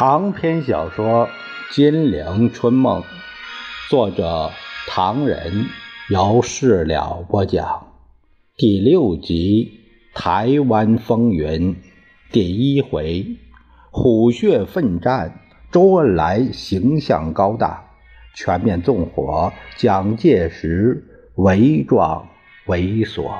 长篇小说《金陵春梦》，作者唐人，由事了播讲，第六集《台湾风云》第一回：虎穴奋战，周恩来形象高大，全面纵火，蒋介石伪装猥琐。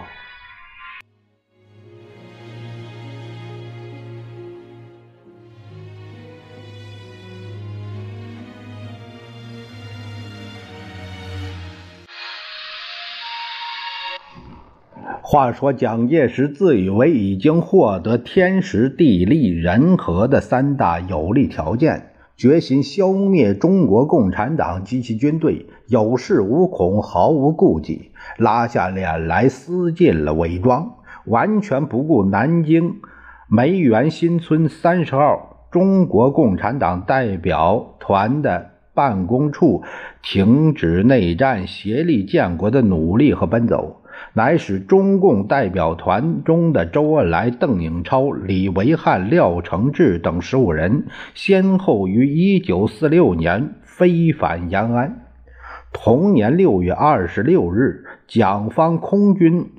话说蒋介石自以为已经获得天时地利人和的三大有利条件，决心消灭中国共产党及其军队，有恃无恐，毫无顾忌，拉下脸来撕尽了伪装，完全不顾南京梅园新村三十号中国共产党代表团的办公处停止内战、协力建国的努力和奔走。乃使中共代表团中的周恩来、邓颖超、李维汉、廖承志等十五人，先后于1946年飞返延安。同年6月26日，蒋方空军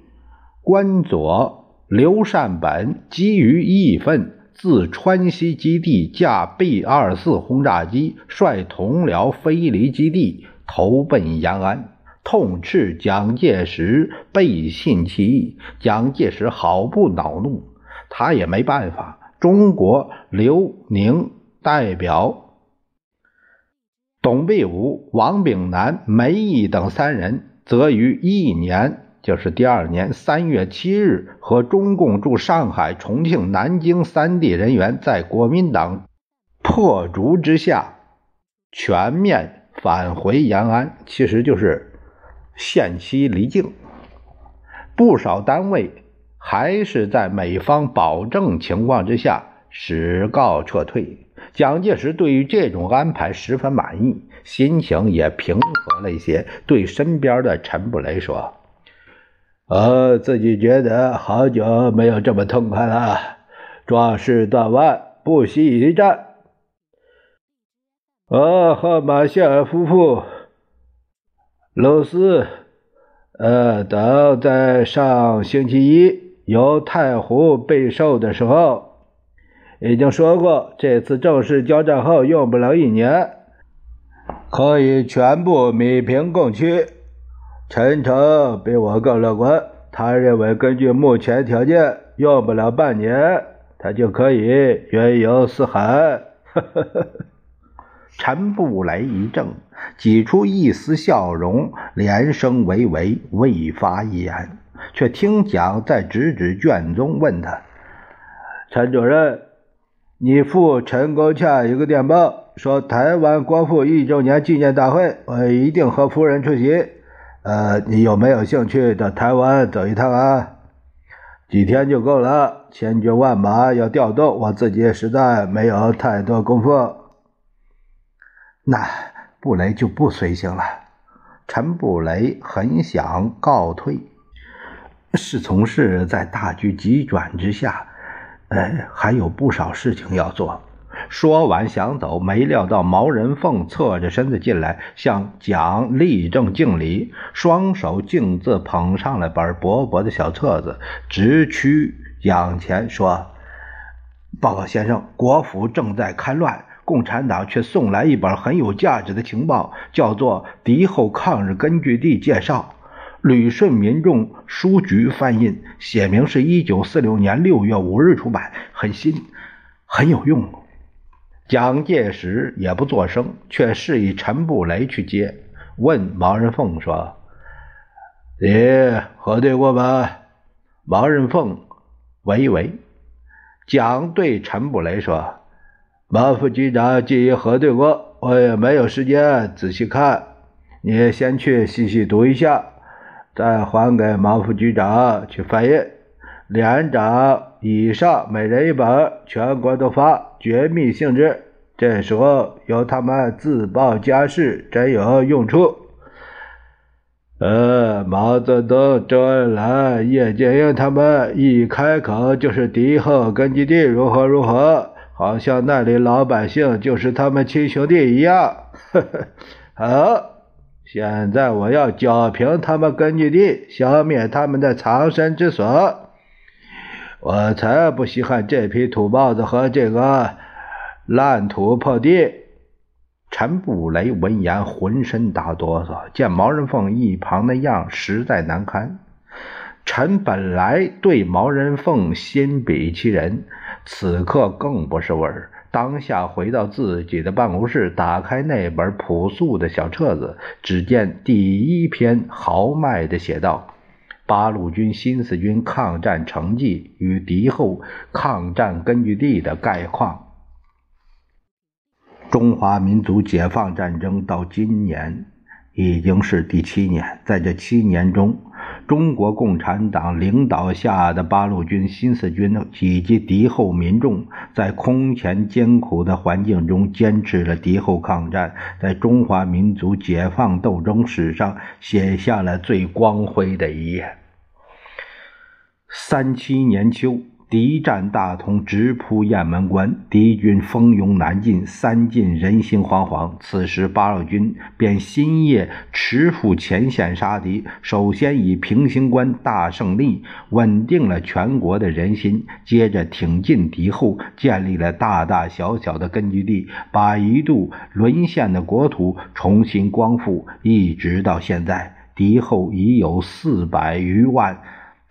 官佐刘善本基于义愤，自川西基地驾 B-24 轰炸机，率同僚飞离基地，投奔延安。痛斥蒋介石背信弃义，蒋介石毫不恼怒，他也没办法。中国刘宁代表董必武、王炳南、梅毅等三人，则于一年，就是第二年三月七日，和中共驻上海、重庆、南京三地人员，在国民党破竹之下，全面返回延安，其实就是。限期离境，不少单位还是在美方保证情况之下使告撤退。蒋介石对于这种安排十分满意，心情也平和了一些，对身边的陈布雷说：“呃，自己觉得好久没有这么痛快了，壮士断腕，不惜一战。”呃，和马歇尔夫妇。鲁斯，呃，等在上星期一由太湖备受的时候，已经说过，这次正式交战后用不了一年，可以全部米平共区。陈诚比我更乐观，他认为根据目前条件，用不了半年，他就可以云游四海。呵呵呵。陈布雷一怔，挤出一丝笑容，连声喂喂，未发一言。却听蒋在指指卷宗，问他：“陈主任，你赴陈公洽一个电报，说台湾光复一周年纪念大会，我一定和夫人出席。呃，你有没有兴趣到台湾走一趟啊？几天就够了，千军万马要调动，我自己实在没有太多功夫。”那布雷就不随行了。陈布雷很想告退，侍从室在大局急转之下，呃，还有不少事情要做。说完想走，没料到毛人凤侧着身子进来，向蒋立正敬礼，双手径自捧上了本薄薄的小册子，直趋蒋前说：“报告先生，国府正在戡乱。”共产党却送来一本很有价值的情报，叫做《敌后抗日根据地介绍》，旅顺民众书局翻印，写明是一九四六年六月五日出版，很新，很有用。蒋介石也不作声，却示意陈布雷去接，问毛人凤说：“你核对过吗？”毛人凤喂喂。蒋对陈布雷说。马副局长既已核对过，我也没有时间仔细看。你先去细细读一下，再还给马副局长去翻印。连长以上每人一本，全国都发，绝密性质。这时候由他们自报家事，真有用处。呃，毛泽东、周恩来、叶剑英他们一开口就是敌后根据地如何如何。好像那里老百姓就是他们亲兄弟一样。呵呵，好，现在我要剿平他们根据地，消灭他们的藏身之所。我才不稀罕这批土包子和这个烂土破地！陈布雷闻言浑身打哆嗦，见毛人凤一旁的样实在难堪。陈本来对毛人凤心比其人，此刻更不是味儿。当下回到自己的办公室，打开那本朴素的小册子，只见第一篇豪迈的写道。八路军新四军抗战成绩与敌后抗战根据地的概况。中华民族解放战争到今年已经是第七年，在这七年中，中国共产党领导下的八路军新四军以及敌后民众，在空前艰苦的环境中坚持了敌后抗战，在中华民族解放斗争史上写下了最光辉的一页。三七年秋，敌占大同，直扑雁门关，敌军蜂拥南进，三进人心惶惶。此时，八路军便新夜驰赴前线杀敌，首先以平型关。大胜利稳定了全国的人心，接着挺进敌后，建立了大大小小的根据地，把一度沦陷的国土重新光复。一直到现在，敌后已有四百余万。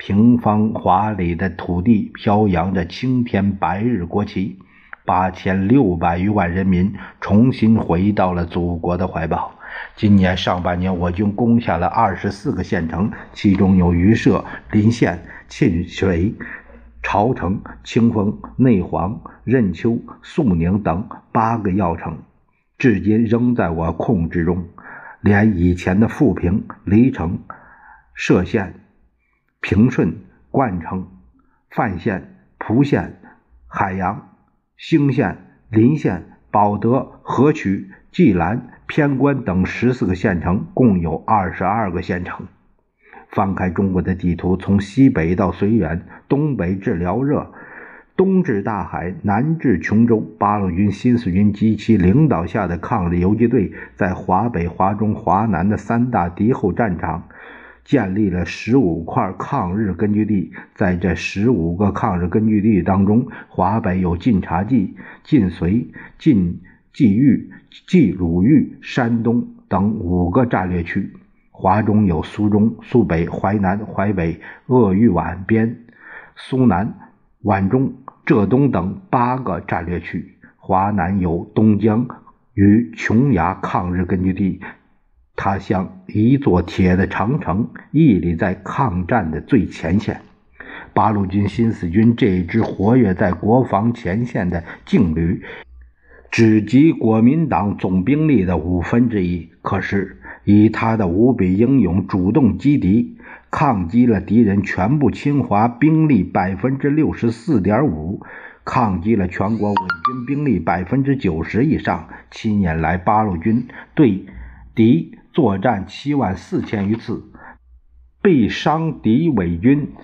平方华里的土地飘扬着青天白日国旗，八千六百余万人民重新回到了祖国的怀抱。今年上半年，我军攻下了二十四个县城，其中有榆社、临县、沁水、朝城、清丰、内黄、任丘、肃宁等八个要城，至今仍在我控制中。连以前的富平、黎城、歙县。平顺、冠城、范县、蒲县、海阳、兴县、临县、保德、河曲、济南、偏关等十四个县城，共有二十二个县城。翻开中国的地图，从西北到绥远，东北至辽热，东至大海，南至琼州，八路军新四军及其领导下的抗日游击队，在华北、华中、华南的三大敌后战场。建立了十五块抗日根据地，在这十五个抗日根据地当中，华北有晋察冀、晋绥、晋冀豫、冀鲁豫、山东等五个战略区；华中有苏中、苏北、淮南、淮北、鄂豫皖边、苏南、皖中、浙东等八个战略区；华南有东江与琼崖抗日根据地。它像一座铁的长城，屹立在抗战的最前线。八路军新四军这支活跃在国防前线的劲旅，只及国民党总兵力的五分之一。可是，以他的无比英勇，主动击敌，抗击了敌人全部侵华兵力百分之六十四点五，抗击了全国伪军兵力百分之九十以上。七年来，八路军对敌。作战七万四千余次，被伤敌伪军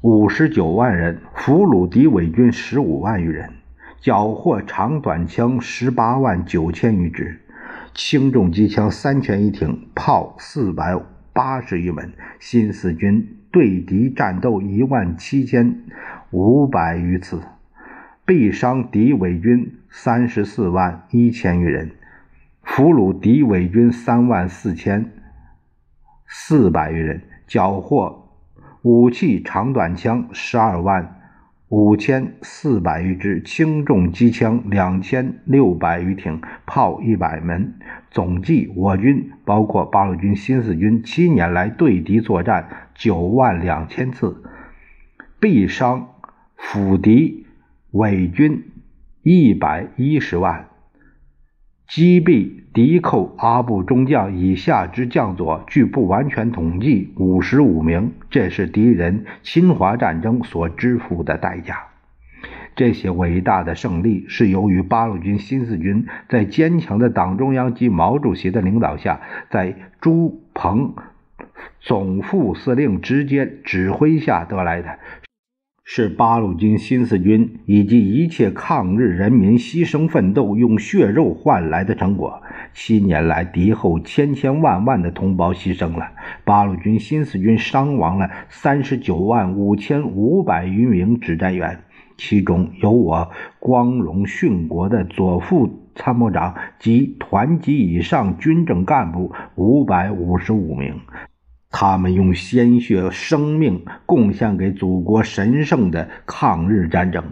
五十九万人，俘虏敌伪军十五万余人，缴获长短枪十八万九千余支，轻重机枪三千余挺，炮四百八十余门。新四军对敌战斗一万七千五百余次，被伤敌伪军三十四万一千余人。俘虏敌伪军三万四千四百余人，缴获武器长短枪十二万五千四百余支，轻重机枪两千六百余挺，炮一百门。总计，我军包括八路军新四军七年来对敌作战九万两千次，毙伤俘敌伪军一百一十万。击毙敌寇阿部中将以下之将佐，据不完全统计，五十五名。这是敌人侵华战争所支付的代价。这些伟大的胜利是由于八路军新四军在坚强的党中央及毛主席的领导下，在朱鹏总副司令直接指挥下得来的。是八路军新四军以及一切抗日人民牺牲奋斗、用血肉换来的成果。七年来，敌后千千万万的同胞牺牲了，八路军新四军伤亡了三十九万五千五百余名指战员，其中有我光荣殉国的左副参谋长及团级以上军政干部五百五十五名。他们用鲜血、生命贡献给祖国神圣的抗日战争。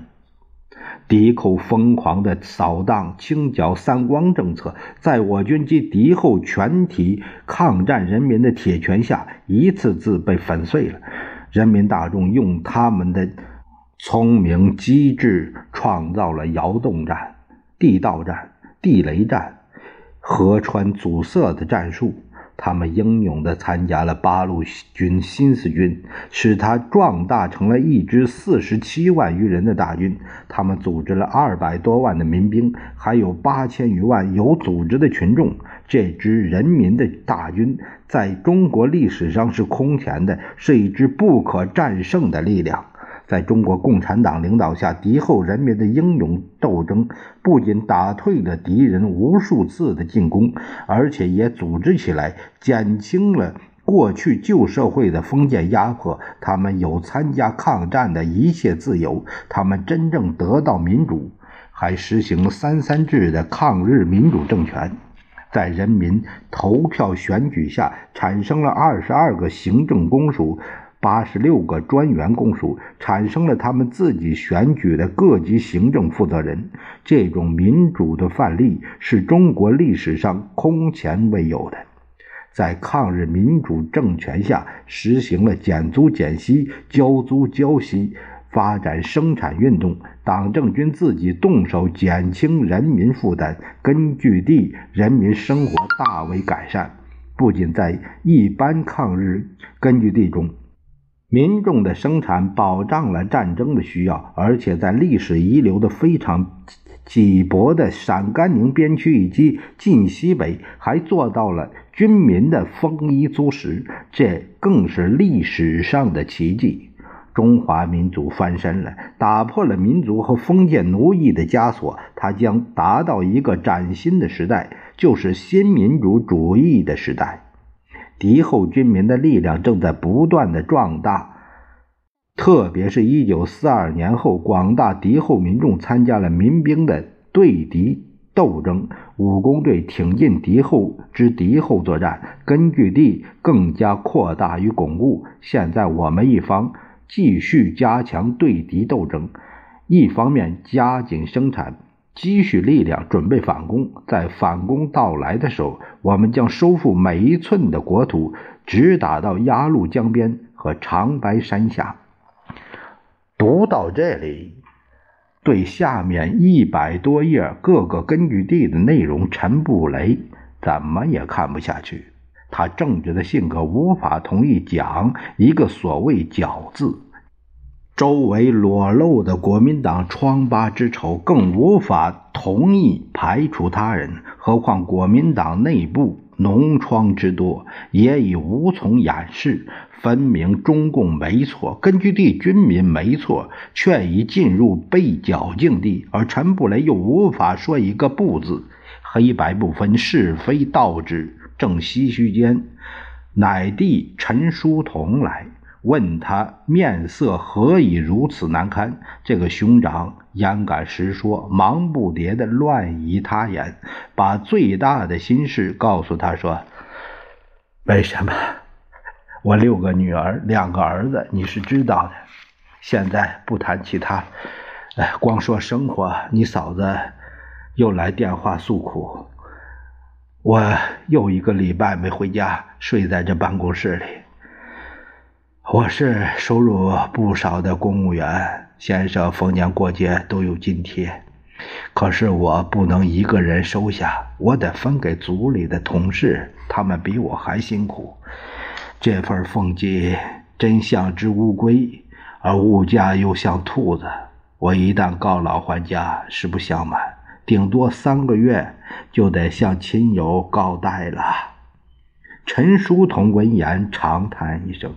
敌寇疯狂的扫荡、清剿“三光”政策，在我军及敌后全体抗战人民的铁拳下，一次次被粉碎了。人民大众用他们的聪明机智，创造了窑洞战、地道战、地雷战、河川阻塞的战术。他们英勇地参加了八路军新四军，使他壮大成了一支四十七万余人的大军。他们组织了二百多万的民兵，还有八千余万有组织的群众。这支人民的大军在中国历史上是空前的，是一支不可战胜的力量。在中国共产党领导下，敌后人民的英勇斗争不仅打退了敌人无数次的进攻，而且也组织起来，减轻了过去旧社会的封建压迫。他们有参加抗战的一切自由，他们真正得到民主，还实行三三制的抗日民主政权。在人民投票选举下，产生了二十二个行政公署。八十六个专员公署产生了他们自己选举的各级行政负责人，这种民主的范例是中国历史上空前未有的。在抗日民主政权下，实行了减租减息、交租交息，发展生产运动，党政军自己动手减轻人民负担，根据地人民生活大为改善。不仅在一般抗日根据地中。民众的生产保障了战争的需要，而且在历史遗留的非常稀薄的陕甘宁边区以及晋西北，还做到了军民的丰衣足食，这更是历史上的奇迹。中华民族翻身了，打破了民族和封建奴役的枷锁，它将达到一个崭新的时代，就是新民主主义的时代。敌后军民的力量正在不断的壮大，特别是一九四二年后，广大敌后民众参加了民兵的对敌斗争，武工队挺进敌后之敌后作战，根据地更加扩大与巩固。现在我们一方继续加强对敌斗争，一方面加紧生产。积蓄力量，准备反攻。在反攻到来的时候，我们将收复每一寸的国土，直打到鸭绿江边和长白山下。读到这里，对下面一百多页各个根据地的内容，陈布雷怎么也看不下去。他正直的性格无法同意讲一个所谓“剿”字。周围裸露的国民党疮疤之丑，更无法同意排除他人。何况国民党内部脓疮之多，也已无从掩饰。分明中共没错，根据地军民没错，却已进入被剿境地。而陈布雷又无法说一个不字，黑白不分，是非倒置。正唏嘘间，乃弟陈书同来。问他面色何以如此难堪？这个兄长言敢实说，忙不迭的乱移他言，把最大的心事告诉他说：“为什么？我六个女儿，两个儿子，你是知道的。现在不谈其他，哎，光说生活。你嫂子又来电话诉苦，我又一个礼拜没回家，睡在这办公室里。”我是收入不少的公务员，先生逢年过节都有津贴，可是我不能一个人收下，我得分给组里的同事，他们比我还辛苦。这份俸金真像只乌龟，而物价又像兔子。我一旦告老还家，实不相瞒，顶多三个月就得向亲友告代了。陈书同闻言长叹一声。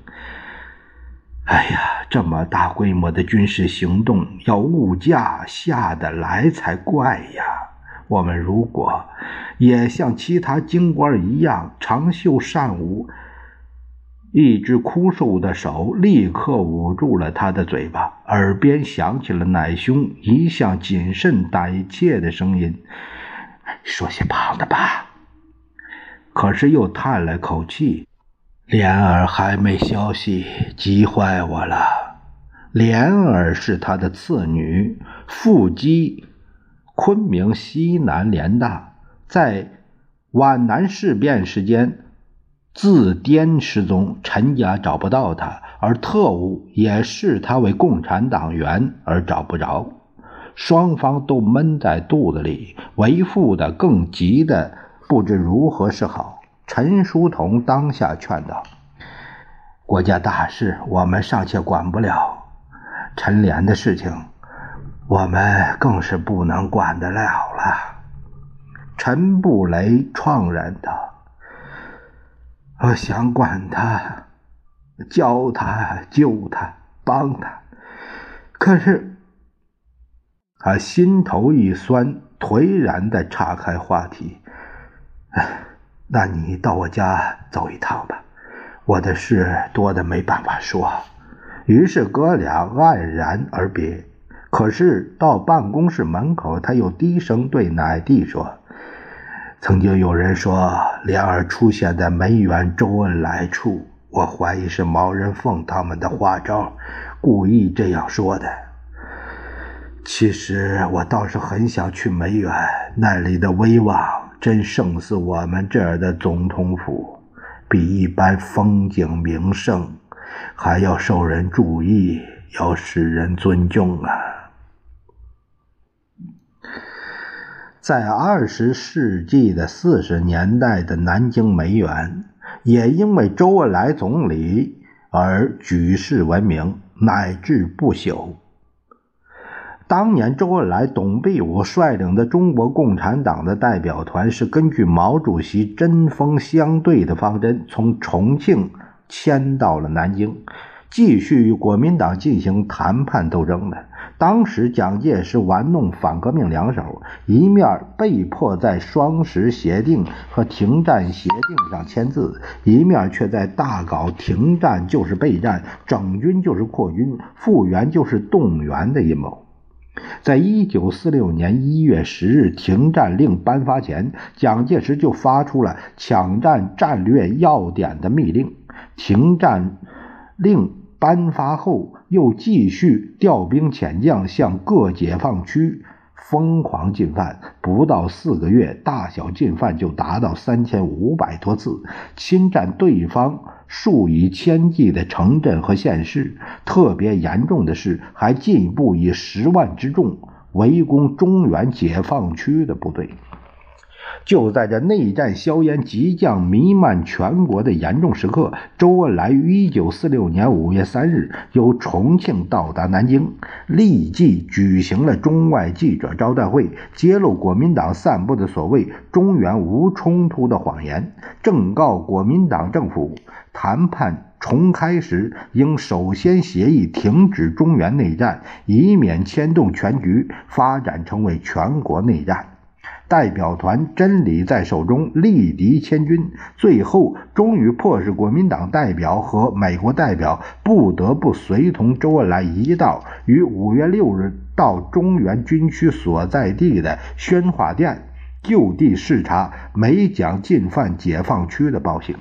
哎呀，这么大规模的军事行动，要物价下得来才怪呀！我们如果也像其他京官一样长袖善舞，一只枯瘦的手立刻捂住了他的嘴巴，耳边响起了奶兄一向谨慎胆怯的声音：“说些胖的吧。”可是又叹了口气：“莲儿还没消息，急坏我了。莲儿是他的次女，腹肌。”昆明西南联大在皖南事变时间自滇失踪，陈家找不到他，而特务也视他为共产党员而找不着，双方都闷在肚子里，为父的更急的不知如何是好。陈书同当下劝道：“国家大事，我们尚且管不了，陈莲的事情。”我们更是不能管得了了。陈布雷怆然道：“我想管他，教他，救他，帮他。可是，他心头一酸，颓然的岔开话题。那你到我家走一趟吧，我的事多的没办法说。”于是哥俩黯然而别。可是到办公室门口，他又低声对奶弟说：“曾经有人说莲儿出现在梅园周恩来处，我怀疑是毛人凤他们的花招，故意这样说的。其实我倒是很想去梅园，那里的威望真胜似我们这儿的总统府，比一般风景名胜还要受人注意，要使人尊重啊。”在二十世纪的四十年代的南京梅园，也因为周恩来总理而举世闻名，乃至不朽。当年周恩来、董必武率领的中国共产党的代表团，是根据毛主席针锋相对的方针，从重庆迁到了南京，继续与国民党进行谈判斗争的。当时蒋介石玩弄反革命两手，一面被迫在双十协定和停战协定上签字，一面却在大搞停战就是备战，整军就是扩军，复员就是动员的阴谋。在一九四六年一月十日停战令颁发前，蒋介石就发出了抢占战略要点的密令。停战令。颁发后，又继续调兵遣将，向各解放区疯狂进犯。不到四个月，大小进犯就达到三千五百多次，侵占对方数以千计的城镇和县市。特别严重的是，还进一步以十万之众围攻中原解放区的部队。就在这内战硝烟即将弥漫全国的严重时刻，周恩来于一九四六年五月三日由重庆到达南京，立即举行了中外记者招待会，揭露国民党散布的所谓“中原无冲突”的谎言，正告国民党政府，谈判重开时应首先协议停止中原内战，以免牵动全局，发展成为全国内战。代表团真理在手中，力敌千军，最后终于迫使国民党代表和美国代表不得不随同周恩来一道，于五月六日到中原军区所在地的宣化店就地视察美蒋进犯解放区的报信。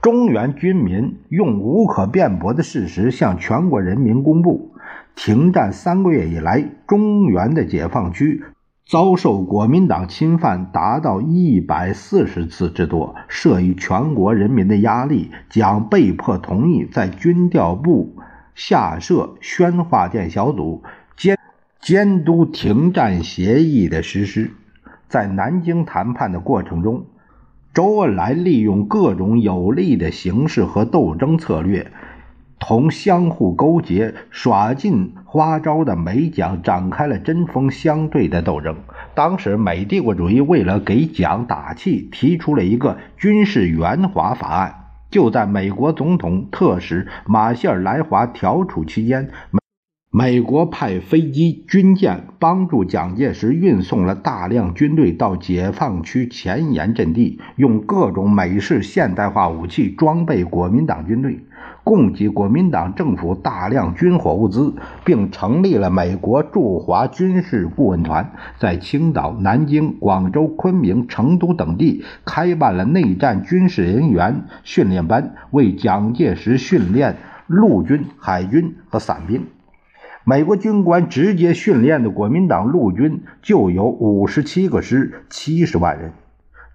中原军民用无可辩驳的事实向全国人民公布：停战三个月以来，中原的解放区。遭受国民党侵犯达到一百四十次之多，慑于全国人民的压力，将被迫同意在军调部下设宣化店小组，监监督停战协议的实施。在南京谈判的过程中，周恩来利用各种有利的形式和斗争策略。同相互勾结、耍尽花招的美蒋展开了针锋相对的斗争。当时，美帝国主义为了给蒋打气，提出了一个军事援华法案，就在美国总统特使马歇尔来华调处期间，美国派飞机、军舰帮助蒋介石运送了大量军队到解放区前沿阵地，用各种美式现代化武器装备国民党军队。供给国民党政府大量军火物资，并成立了美国驻华军事顾问团，在青岛、南京、广州、昆明、成都等地开办了内战军事人员训练班，为蒋介石训练陆军、海军和伞兵。美国军官直接训练的国民党陆军就有五十七个师，七十万人。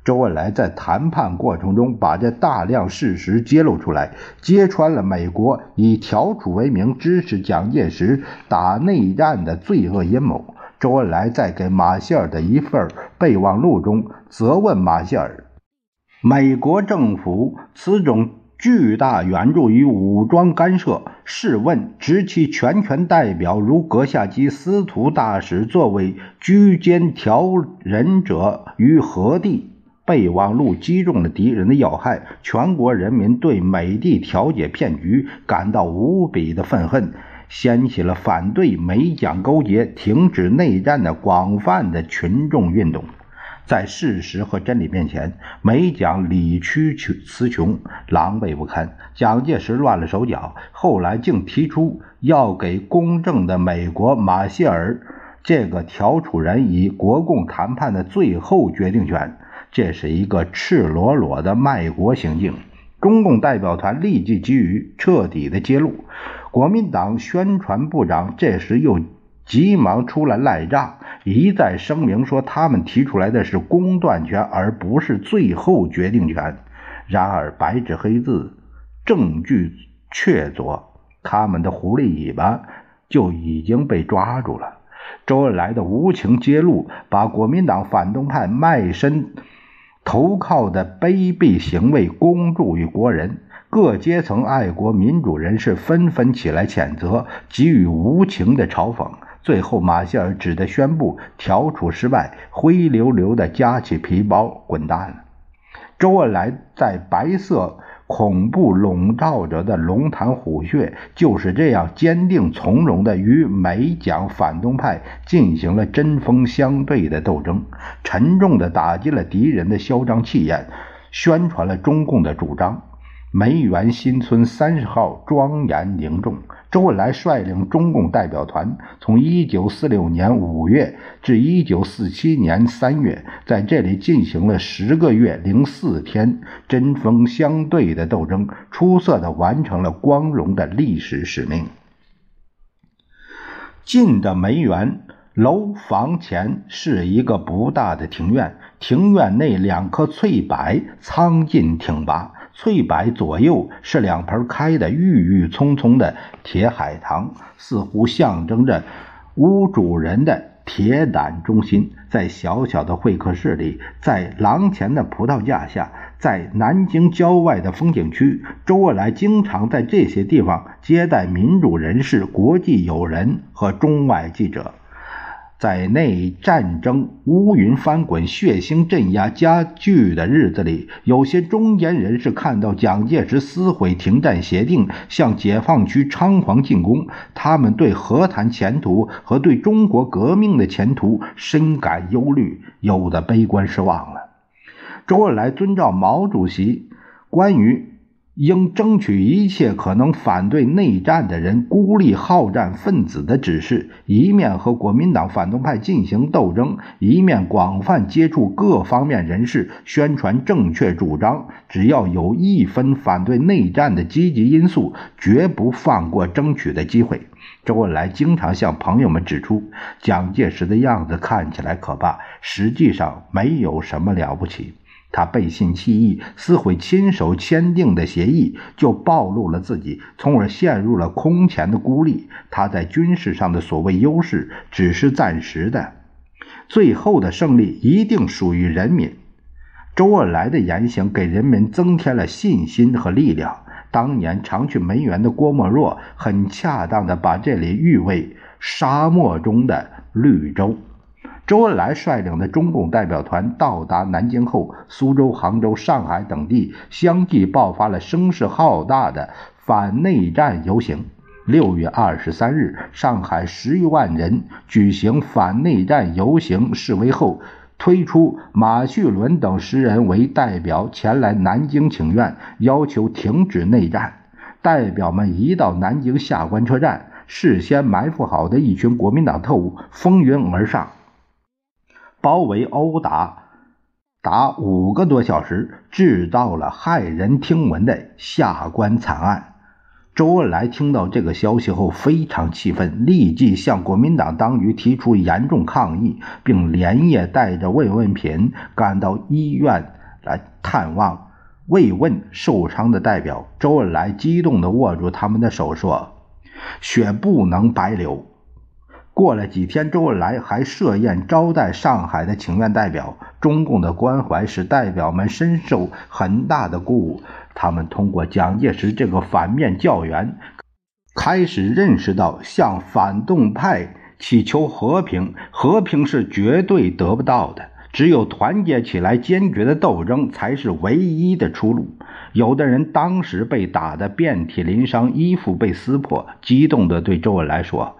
周恩来在谈判过程中把这大量事实揭露出来，揭穿了美国以调处为名支持蒋介石打内战的罪恶阴谋。周恩来在给马歇尔的一份备忘录中责问马歇尔：“美国政府此种巨大援助与武装干涉，试问执其全权代表如阁下及司徒大使作为居间调人者于何地？”备忘录击中了敌人的要害，全国人民对美帝调解骗局感到无比的愤恨，掀起了反对美蒋勾结、停止内战的广泛的群众运动。在事实和真理面前，美蒋理屈词穷，狼狈不堪。蒋介石乱了手脚，后来竟提出要给公正的美国马歇尔这个调处人以国共谈判的最后决定权。这是一个赤裸裸的卖国行径，中共代表团立即给予彻底的揭露。国民党宣传部长这时又急忙出来赖账，一再声明说他们提出来的是公断权，而不是最后决定权。然而白纸黑字，证据确凿，他们的狐狸尾巴就已经被抓住了。周恩来的无情揭露，把国民党反动派卖身。投靠的卑鄙行为公诸于国人，各阶层爱国民主人士纷纷起来谴责，给予无情的嘲讽。最后，马歇尔只得宣布调处失败，灰溜溜地夹起皮包滚蛋了。周恩来在白色。恐怖笼罩着的龙潭虎穴，就是这样坚定从容的与美蒋反动派进行了针锋相对的斗争，沉重的打击了敌人的嚣张气焰，宣传了中共的主张。梅园新村三十号庄严凝重。周恩来率领中共代表团，从1946年5月至1947年3月，在这里进行了十个月零四天针锋相对的斗争，出色的完成了光荣的历史使命。近的梅园楼房前是一个不大的庭院，庭院内两棵翠柏苍劲挺拔。翠柏左右是两盆开的郁郁葱葱的铁海棠，似乎象征着屋主人的铁胆忠心。在小小的会客室里，在廊前的葡萄架下，在南京郊外的风景区，周恩来经常在这些地方接待民主人士、国际友人和中外记者。在内战争乌云翻滚、血腥镇压加剧的日子里，有些中间人士看到蒋介石撕毁停战协定，向解放区猖狂进攻，他们对和谈前途和对中国革命的前途深感忧虑，有的悲观失望了。周恩来遵照毛主席关于。应争取一切可能反对内战的人、孤立好战分子的指示，一面和国民党反动派进行斗争，一面广泛接触各方面人士，宣传正确主张。只要有一分反对内战的积极因素，绝不放过争取的机会。周恩来经常向朋友们指出，蒋介石的样子看起来可怕，实际上没有什么了不起。他背信弃义，撕毁亲手签订的协议，就暴露了自己，从而陷入了空前的孤立。他在军事上的所谓优势只是暂时的，最后的胜利一定属于人民。周恩来的言行给人们增添了信心和力量。当年常去梅园的郭沫若，很恰当地把这里誉为沙漠中的绿洲。周恩来率领的中共代表团到达南京后，苏州、杭州、上海等地相继爆发了声势浩大的反内战游行。六月二十三日，上海十余万人举行反内战游行示威后，推出马叙伦等十人为代表前来南京请愿，要求停止内战。代表们一到南京下关车站，事先埋伏好的一群国民党特务蜂拥而上。包围殴打达五个多小时，制造了骇人听闻的下关惨案。周恩来听到这个消息后非常气愤，立即向国民党当局提出严重抗议，并连夜带着慰问品赶到医院来探望慰问受伤的代表。周恩来激动地握住他们的手说：“血不能白流。”过了几天，周恩来还设宴招待上海的请愿代表。中共的关怀使代表们深受很大的鼓舞。他们通过蒋介石这个反面教员，开始认识到向反动派祈求和平，和平是绝对得不到的。只有团结起来，坚决的斗争才是唯一的出路。有的人当时被打得遍体鳞伤，衣服被撕破，激动地对周恩来说。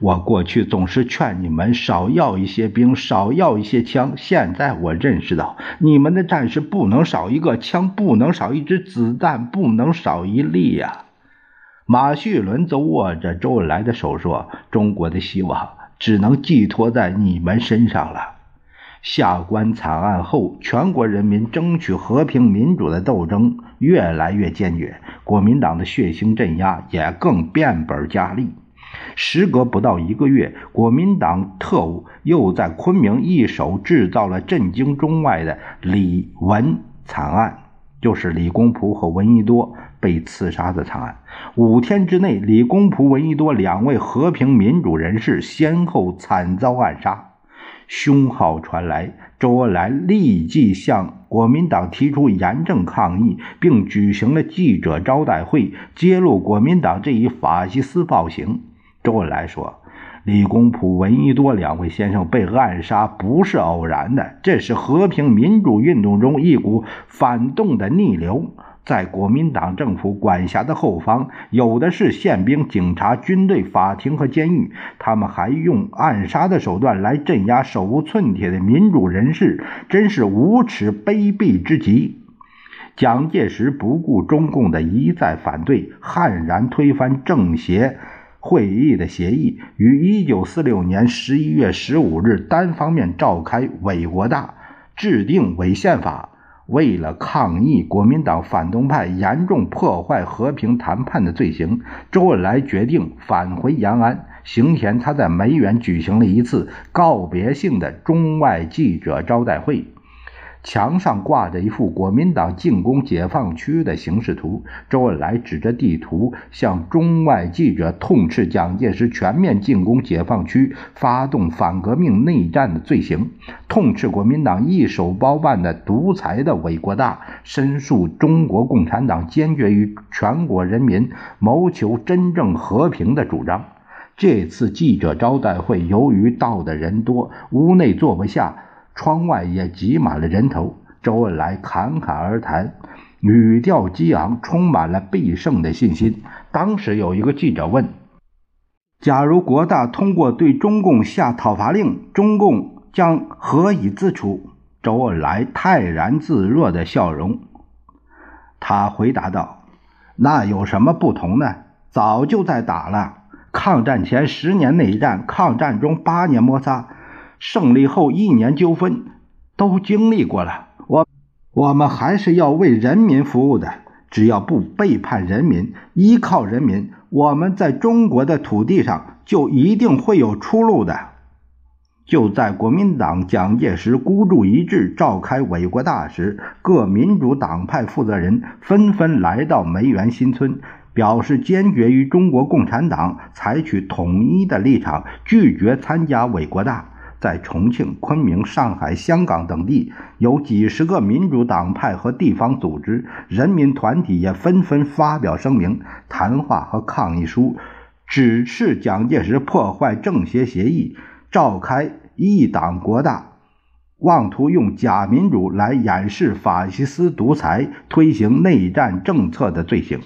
我过去总是劝你们少要一些兵，少要一些枪。现在我认识到，你们的战士不能少一个枪，不能少一支子弹，不能少一粒呀。马叙伦则握着周恩来的手说：“中国的希望只能寄托在你们身上了。”下关惨案后，全国人民争取和平民主的斗争越来越坚决，国民党的血腥镇压也更变本加厉。时隔不到一个月，国民党特务又在昆明一手制造了震惊中外的李文惨案，就是李公朴和闻一多被刺杀的惨案。五天之内，李公朴、闻一多两位和平民主人士先后惨遭暗杀。凶号传来，周恩来立即向国民党提出严正抗议，并举行了记者招待会，揭露国民党这一法西斯暴行。周恩来说：“李公朴、闻一多两位先生被暗杀不是偶然的，这是和平民主运动中一股反动的逆流。在国民党政府管辖的后方，有的是宪兵、警察、军队、法庭和监狱，他们还用暗杀的手段来镇压手无寸铁的民主人士，真是无耻卑鄙之极。”蒋介石不顾中共的一再反对，悍然推翻政协。会议的协议于一九四六年十一月十五日单方面召开伪国大，制定伪宪法。为了抗议国民党反动派严重破坏和平谈判的罪行，周恩来决定返回延安。行前，他在梅园举行了一次告别性的中外记者招待会。墙上挂着一幅国民党进攻解放区的形势图。周恩来指着地图，向中外记者痛斥蒋介石全面进攻解放区、发动反革命内战的罪行，痛斥国民党一手包办的独裁的伪国大，申诉中国共产党坚决与全国人民谋求真正和平的主张。这次记者招待会，由于到的人多，屋内坐不下。窗外也挤满了人头。周恩来侃侃而谈，语调激昂，充满了必胜的信心。当时有一个记者问：“假如国大通过对中共下讨伐令，中共将何以自处？”周恩来泰然自若的笑容，他回答道：“那有什么不同呢？早就在打了。抗战前十年内战，抗战中八年摩擦。”胜利后一年纠纷，都经历过了。我我们还是要为人民服务的。只要不背叛人民，依靠人民，我们在中国的土地上就一定会有出路的。就在国民党蒋介石孤注一掷召开伪国大时，各民主党派负责人纷纷来到梅园新村，表示坚决与中国共产党采取统一的立场，拒绝参加伪国大。在重庆、昆明、上海、香港等地，有几十个民主党派和地方组织、人民团体也纷纷发表声明、谈话和抗议书，指斥蒋介石破坏政协协议，召开一党国大，妄图用假民主来掩饰法西斯独裁、推行内战政策的罪行。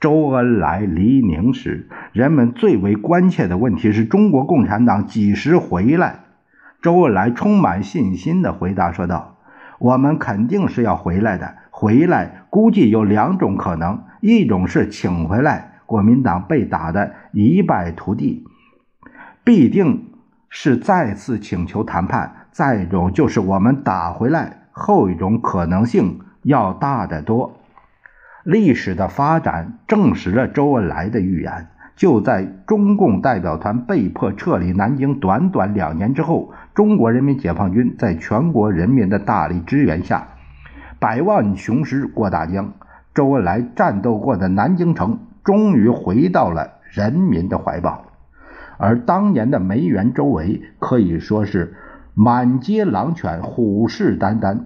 周恩来离宁时，人们最为关切的问题是中国共产党几时回来。周恩来充满信心地回答说道：“我们肯定是要回来的，回来估计有两种可能，一种是请回来，国民党被打得一败涂地，必定是再次请求谈判；再一种就是我们打回来，后一种可能性要大得多。”历史的发展证实了周恩来的预言。就在中共代表团被迫撤离南京短短两年之后，中国人民解放军在全国人民的大力支援下，百万雄师过大江，周恩来战斗过的南京城终于回到了人民的怀抱。而当年的梅园周围可以说是满街狼犬，虎视眈眈。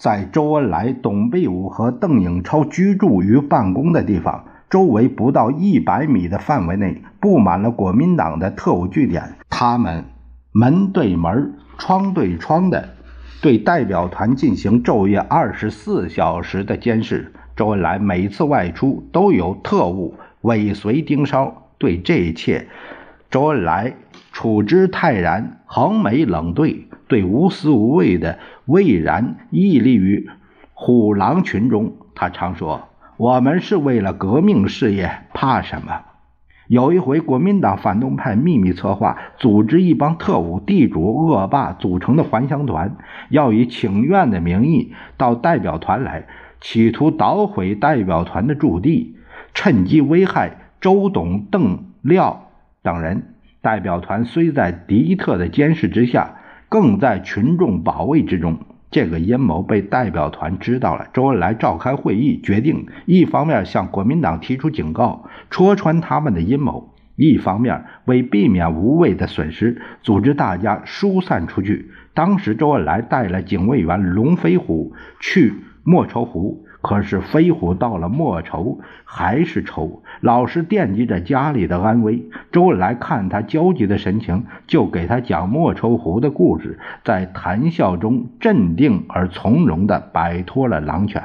在周恩来、董必武和邓颖超居住与办公的地方。周围不到一百米的范围内布满了国民党的特务据点，他们门对门、窗对窗的对代表团进行昼夜二十四小时的监视。周恩来每次外出都有特务尾随盯梢。对这一切，周恩来处之泰然，横眉冷对，对无私无畏的巍然屹立于虎狼群中。他常说。我们是为了革命事业，怕什么？有一回，国民党反动派秘密策划，组织一帮特务、地主、恶霸组成的还乡团，要以请愿的名义到代表团来，企图捣毁代表团的驻地，趁机危害周董、邓廖等人。代表团虽在敌特的监视之下，更在群众保卫之中。这个阴谋被代表团知道了。周恩来召开会议，决定一方面向国民党提出警告，戳穿他们的阴谋；一方面为避免无谓的损失，组织大家疏散出去。当时，周恩来带了警卫员龙飞虎去莫愁湖。可是飞虎到了莫愁还是愁，老是惦记着家里的安危。周恩来看他焦急的神情，就给他讲莫愁湖的故事，在谈笑中镇定而从容地摆脱了狼犬。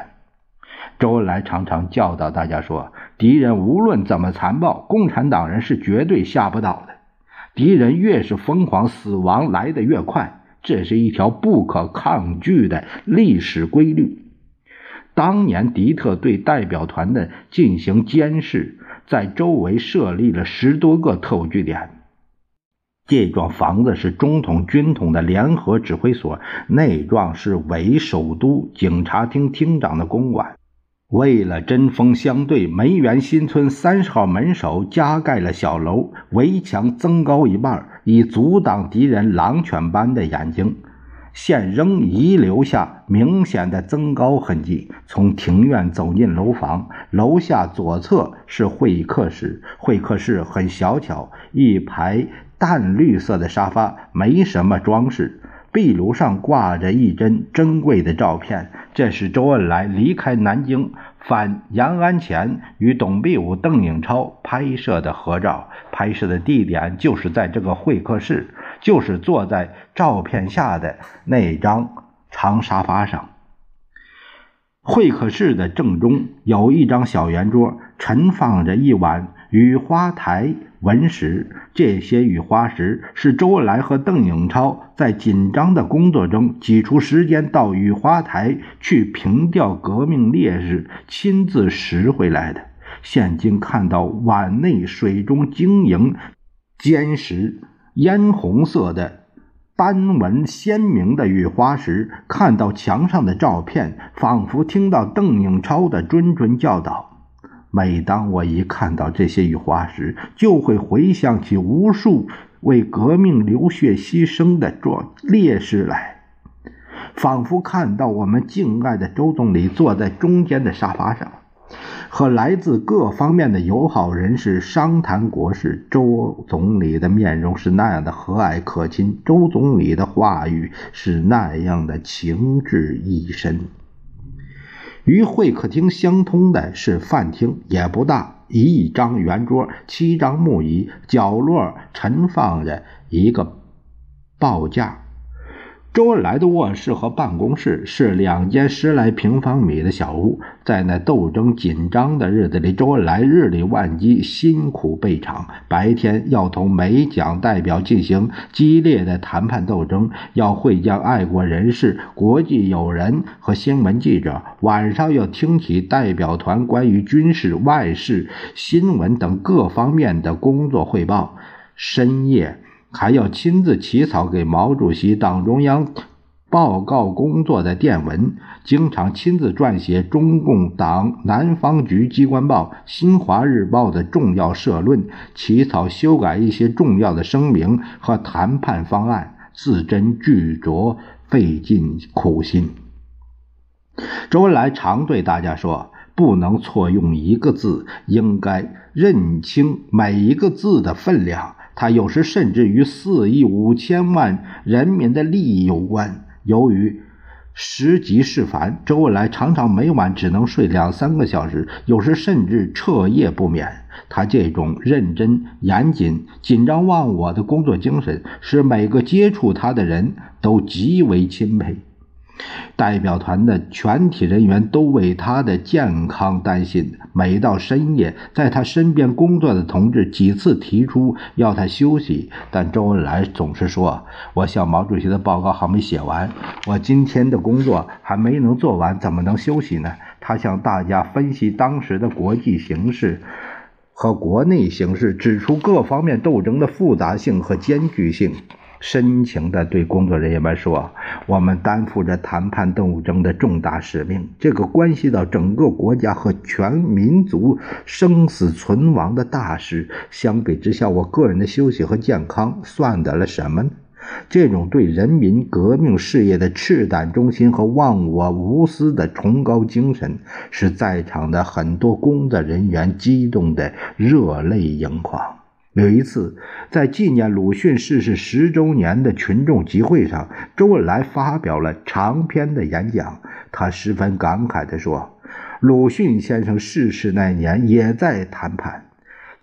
周恩来常常教导大家说：“敌人无论怎么残暴，共产党人是绝对吓不倒的。敌人越是疯狂，死亡来得越快，这是一条不可抗拒的历史规律。”当年敌特对代表团的进行监视，在周围设立了十多个特务据点。这幢房子是中统、军统的联合指挥所，那幢是伪首都警察厅厅长的公馆。为了针锋相对，梅园新村三十号门首加盖了小楼，围墙增高一半，以阻挡敌人狼犬般的眼睛。现仍遗留下明显的增高痕迹。从庭院走进楼房，楼下左侧是会客室。会客室很小巧，一排淡绿色的沙发，没什么装饰。壁炉上挂着一帧珍贵的照片，这是周恩来离开南京返延安前与董必武、邓颖超拍摄的合照。拍摄的地点就是在这个会客室。就是坐在照片下的那张长沙发上。会客室的正中有一张小圆桌，陈放着一碗雨花台文石。这些雨花石是周恩来和邓颖超在紧张的工作中挤出时间到雨花台去凭吊革命烈士，亲自拾回来的。现今看到碗内水中晶莹坚实。嫣红色的斑纹鲜明的雨花石，看到墙上的照片，仿佛听到邓颖超的谆谆教导。每当我一看到这些雨花石，就会回想起无数为革命流血牺牲的壮烈士来，仿佛看到我们敬爱的周总理坐在中间的沙发上。和来自各方面的友好人士商谈国事，周总理的面容是那样的和蔼可亲，周总理的话语是那样的情致意深。与会客厅相通的是饭厅，也不大，一张圆桌，七张木椅，角落陈放着一个报价。周恩来的卧室和办公室是两间十来平方米的小屋，在那斗争紧张的日子里，周恩来日理万机，辛苦备场。白天要同美蒋代表进行激烈的谈判斗争，要会见爱国人士、国际友人和新闻记者；晚上要听取代表团关于军事、外事、新闻等各方面的工作汇报。深夜。还要亲自起草给毛主席党中央报告工作的电文，经常亲自撰写中共党南方局机关报《新华日报》的重要社论，起草修改一些重要的声明和谈判方案，字斟句酌，费尽苦心。周恩来常对大家说：“不能错用一个字，应该认清每一个字的分量。”他有时甚至与四亿五千万人民的利益有关。由于时急事繁，周恩来常常每晚只能睡两三个小时，有时甚至彻夜不眠。他这种认真、严谨、紧张忘我的工作精神，使每个接触他的人都极为钦佩。代表团的全体人员都为他的健康担心。每到深夜，在他身边工作的同志几次提出要他休息，但周恩来总是说：“我向毛主席的报告还没写完，我今天的工作还没能做完，怎么能休息呢？”他向大家分析当时的国际形势和国内形势，指出各方面斗争的复杂性和艰巨性。深情地对工作人员们说：“我们担负着谈判斗争的重大使命，这个关系到整个国家和全民族生死存亡的大事。相比之下，我个人的休息和健康算得了什么呢？”这种对人民革命事业的赤胆忠心和忘我无私的崇高精神，使在场的很多工作人员激动得热泪盈眶。有一次，在纪念鲁迅逝世十周年的群众集会上，周恩来发表了长篇的演讲。他十分感慨地说：“鲁迅先生逝世那年也在谈判，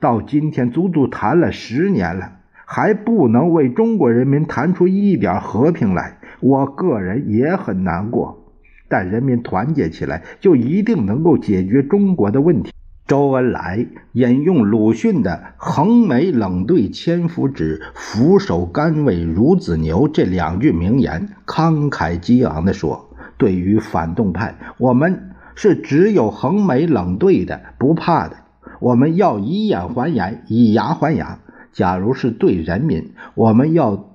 到今天足足谈了十年了，还不能为中国人民谈出一点和平来。我个人也很难过，但人民团结起来，就一定能够解决中国的问题。”周恩来引用鲁迅的“横眉冷对千夫指，俯首甘为孺子牛”这两句名言，慷慨激昂地说：“对于反动派，我们是只有横眉冷对的，不怕的。我们要以眼还眼，以牙还牙。假如是对人民，我们要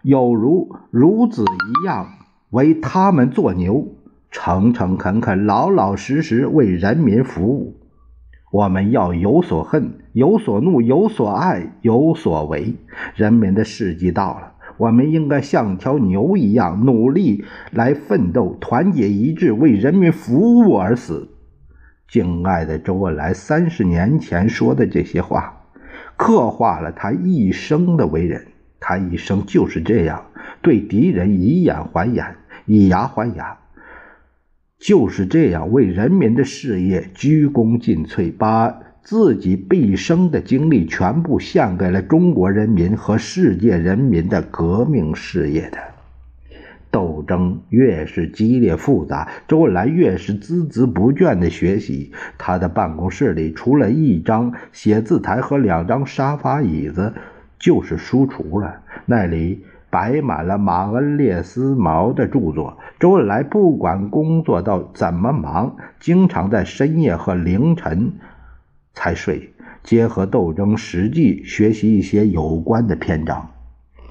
有如孺子一样，为他们做牛，诚诚恳恳、老老实实为人民服务。”我们要有所恨，有所怒，有所爱，有所为。人民的时机到了，我们应该像条牛一样努力来奋斗，团结一致，为人民服务而死。敬爱的周恩来三十年前说的这些话，刻画了他一生的为人。他一生就是这样，对敌人以眼还眼，以牙还牙。就是这样为人民的事业鞠躬尽瘁，把自己毕生的精力全部献给了中国人民和世界人民的革命事业的。斗争越是激烈复杂，周恩来越是孜孜不倦地学习。他的办公室里除了一张写字台和两张沙发椅子，就是书橱了。那里。摆满了马恩列斯毛的著作。周恩来不管工作到怎么忙，经常在深夜和凌晨才睡，结合斗争实际学习一些有关的篇章。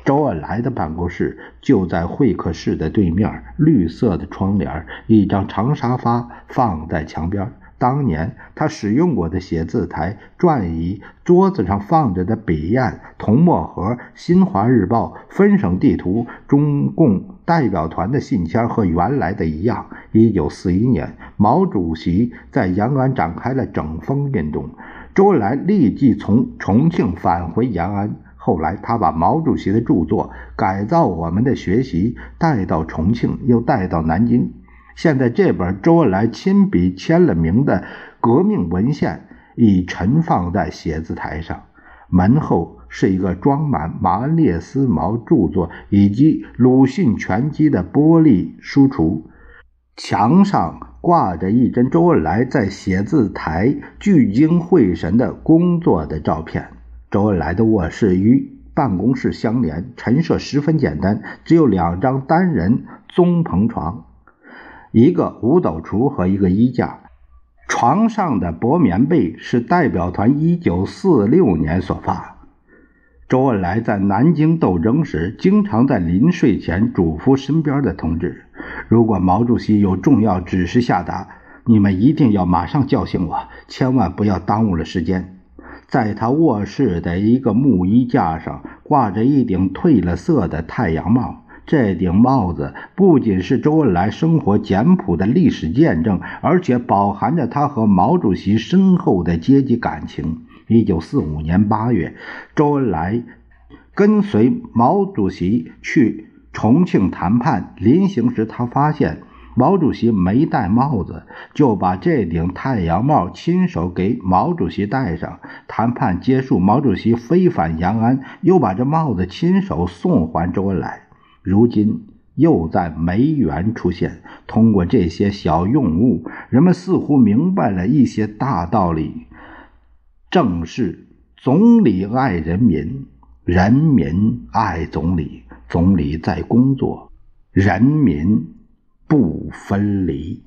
周恩来的办公室就在会客室的对面，绿色的窗帘，一张长沙发放在墙边。当年他使用过的写字台、转椅、桌子上放着的笔砚、铜墨盒、《新华日报》分省地图、中共代表团的信签和原来的一样。一九四一年，毛主席在延安展开了整风运动，周恩来立即从重庆返回延安。后来，他把毛主席的著作《改造我们的学习》带到重庆，又带到南京。现在这本周恩来亲笔签了名的革命文献已陈放在写字台上，门后是一个装满马恩列斯毛著作以及鲁迅全集的玻璃书橱，墙上挂着一张周恩来在写字台聚精会神的工作的照片。周恩来的卧室与办公室相连，陈设十分简单，只有两张单人棕篷床，一个五斗橱和一个衣架。床上的薄棉被是代表团一九四六年所发。周恩来在南京斗争时，经常在临睡前嘱咐身边的同志：“如果毛主席有重要指示下达，你们一定要马上叫醒我，千万不要耽误了时间。”在他卧室的一个木衣架上挂着一顶褪了色的太阳帽。这顶帽子不仅是周恩来生活简朴的历史见证，而且饱含着他和毛主席深厚的阶级感情。一九四五年八月，周恩来跟随毛主席去重庆谈判，临行时他发现毛主席没戴帽子，就把这顶太阳帽亲手给毛主席戴上。谈判结束，毛主席飞返延安，又把这帽子亲手送还周恩来。如今又在梅园出现。通过这些小用物，人们似乎明白了一些大道理。正是总理爱人民，人民爱总理，总理在工作，人民不分离。